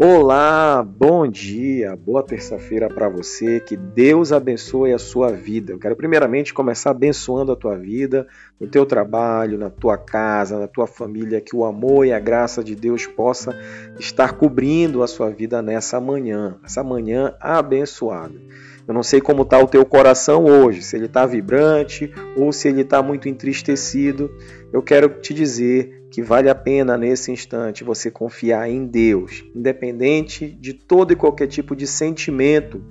Olá, bom dia, boa terça-feira para você. Que Deus abençoe a sua vida. Eu quero primeiramente começar abençoando a tua vida, no teu trabalho, na tua casa, na tua família, que o amor e a graça de Deus possa estar cobrindo a sua vida nessa manhã, essa manhã abençoada. Eu não sei como está o teu coração hoje, se ele está vibrante ou se ele está muito entristecido. Eu quero te dizer que vale a pena nesse instante você confiar em Deus, independente de todo e qualquer tipo de sentimento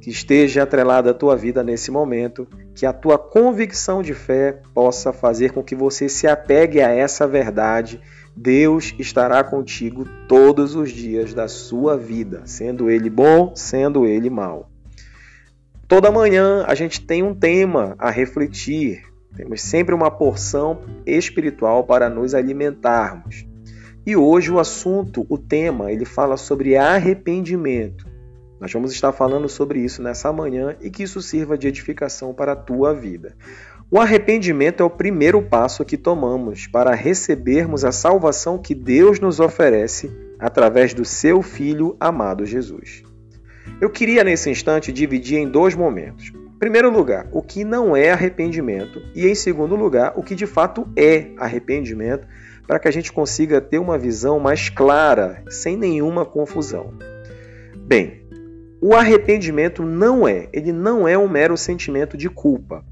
que esteja atrelado à tua vida nesse momento, que a tua convicção de fé possa fazer com que você se apegue a essa verdade. Deus estará contigo todos os dias da sua vida, sendo ele bom, sendo ele mau. Toda manhã a gente tem um tema a refletir, temos sempre uma porção espiritual para nos alimentarmos. E hoje o assunto, o tema, ele fala sobre arrependimento. Nós vamos estar falando sobre isso nessa manhã e que isso sirva de edificação para a tua vida. O arrependimento é o primeiro passo que tomamos para recebermos a salvação que Deus nos oferece através do seu Filho amado Jesus. Eu queria nesse instante dividir em dois momentos. Primeiro lugar, o que não é arrependimento, e em segundo lugar, o que de fato é arrependimento, para que a gente consiga ter uma visão mais clara, sem nenhuma confusão. Bem, o arrependimento não é, ele não é um mero sentimento de culpa.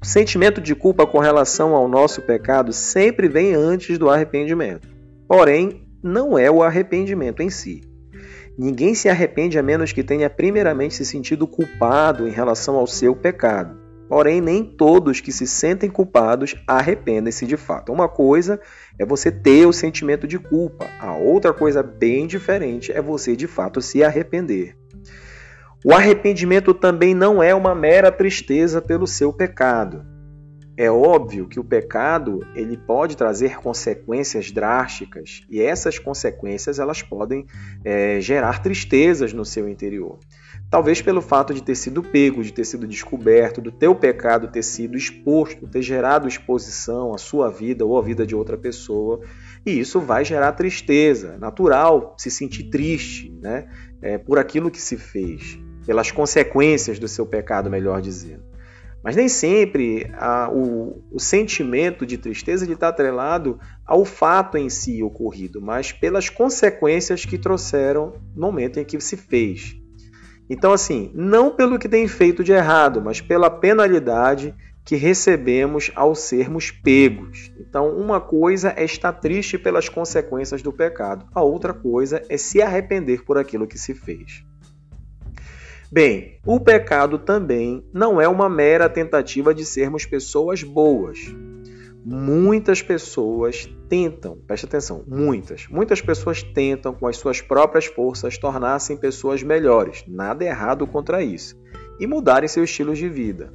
O sentimento de culpa com relação ao nosso pecado sempre vem antes do arrependimento. Porém, não é o arrependimento em si. Ninguém se arrepende a menos que tenha primeiramente se sentido culpado em relação ao seu pecado. Porém, nem todos que se sentem culpados arrependem-se de fato. Uma coisa é você ter o sentimento de culpa, a outra coisa bem diferente é você de fato se arrepender. O arrependimento também não é uma mera tristeza pelo seu pecado. É óbvio que o pecado ele pode trazer consequências drásticas e essas consequências elas podem é, gerar tristezas no seu interior. Talvez pelo fato de ter sido pego, de ter sido descoberto, do teu pecado ter sido exposto, ter gerado exposição à sua vida ou à vida de outra pessoa, e isso vai gerar tristeza. Natural se sentir triste, né, é, por aquilo que se fez, pelas consequências do seu pecado, melhor dizendo. Mas nem sempre a, o, o, sentimento de tristeza está atrelado ao fato em si ocorrido, mas pelas consequências que trouxeram no momento em que se fez. Então, assim, não pelo que tem feito de errado, mas pela penalidade que recebemos ao sermos pegos. Então, uma coisa é estar triste pelas consequências do pecado, a outra coisa é se arrepender por aquilo que se fez. Bem, o pecado também não é uma mera tentativa de sermos pessoas boas. Muitas pessoas tentam, preste atenção, muitas, muitas pessoas tentam com as suas próprias forças tornar-se pessoas melhores, nada errado contra isso, e mudarem seu estilo de vida.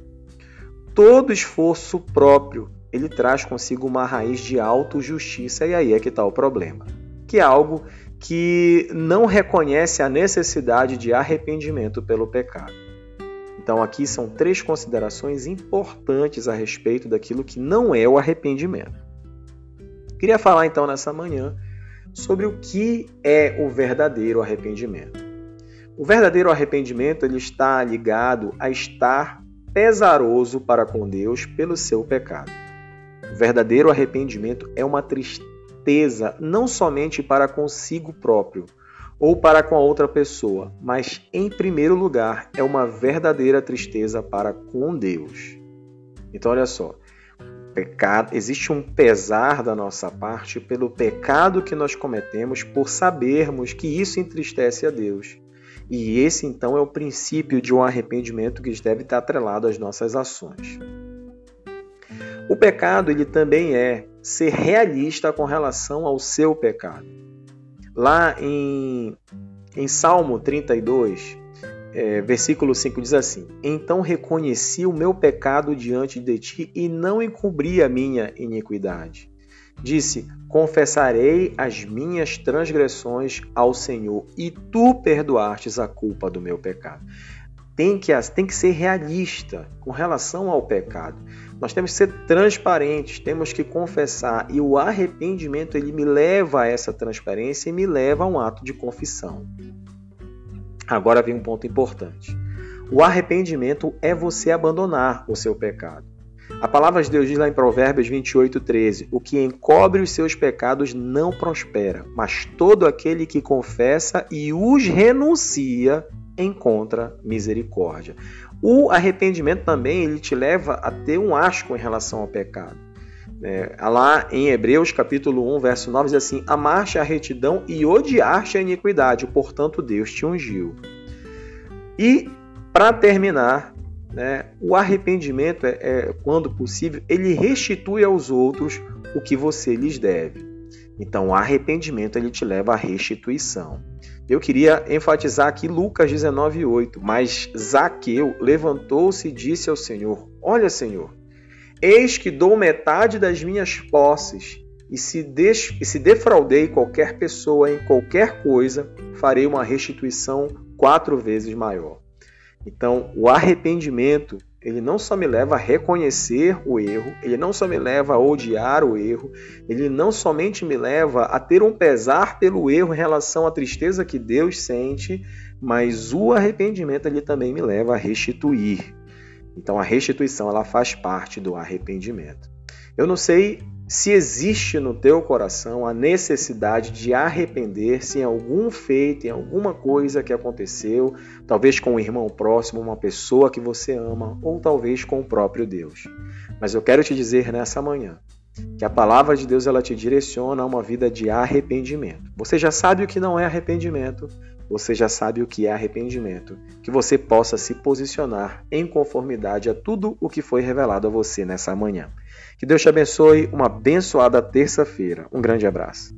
Todo esforço próprio, ele traz consigo uma raiz de autojustiça e aí é que está o problema, que é algo que não reconhece a necessidade de arrependimento pelo pecado. Então, aqui são três considerações importantes a respeito daquilo que não é o arrependimento. Queria falar então nessa manhã sobre o que é o verdadeiro arrependimento. O verdadeiro arrependimento ele está ligado a estar pesaroso para com Deus pelo seu pecado. O verdadeiro arrependimento é uma tristeza tristeza não somente para consigo próprio ou para com a outra pessoa, mas em primeiro lugar é uma verdadeira tristeza para com Deus. Então olha só, pecado, existe um pesar da nossa parte pelo pecado que nós cometemos por sabermos que isso entristece a Deus. E esse então é o princípio de um arrependimento que deve estar atrelado às nossas ações. O pecado ele também é ser realista com relação ao seu pecado. Lá em, em Salmo 32, é, versículo 5 diz assim: Então reconheci o meu pecado diante de ti e não encobri a minha iniquidade. Disse: Confessarei as minhas transgressões ao Senhor, e tu perdoastes a culpa do meu pecado. tem que, tem que ser realista com relação ao pecado. Nós temos que ser transparentes, temos que confessar e o arrependimento ele me leva a essa transparência e me leva a um ato de confissão. Agora vem um ponto importante. O arrependimento é você abandonar o seu pecado. A palavra de Deus diz lá em Provérbios 28, 13: O que encobre os seus pecados não prospera, mas todo aquele que confessa e os renuncia encontra misericórdia. O arrependimento também ele te leva a ter um asco em relação ao pecado. É, lá em Hebreus capítulo 1, verso 9, diz assim: Amaste a retidão e odiaste a iniquidade, portanto Deus te ungiu. E, para terminar, né, o arrependimento, é, é, quando possível, ele restitui aos outros o que você lhes deve. Então, o arrependimento ele te leva à restituição. Eu queria enfatizar aqui Lucas 19:8, mas Zaqueu levantou-se e disse ao Senhor: Olha, Senhor, eis que dou metade das minhas posses, e se, des... e se defraudei qualquer pessoa em qualquer coisa, farei uma restituição quatro vezes maior. Então, o arrependimento, ele não só me leva a reconhecer o erro, ele não só me leva a odiar o erro, ele não somente me leva a ter um pesar pelo erro em relação à tristeza que Deus sente, mas o arrependimento ele também me leva a restituir. Então, a restituição ela faz parte do arrependimento. Eu não sei se existe no teu coração a necessidade de arrepender-se em algum feito, em alguma coisa que aconteceu, talvez com um irmão próximo, uma pessoa que você ama, ou talvez com o próprio Deus. Mas eu quero te dizer nessa manhã que a palavra de Deus ela te direciona a uma vida de arrependimento. Você já sabe o que não é arrependimento, você já sabe o que é arrependimento, que você possa se posicionar em conformidade a tudo o que foi revelado a você nessa manhã. Que Deus te abençoe, uma abençoada terça-feira. Um grande abraço.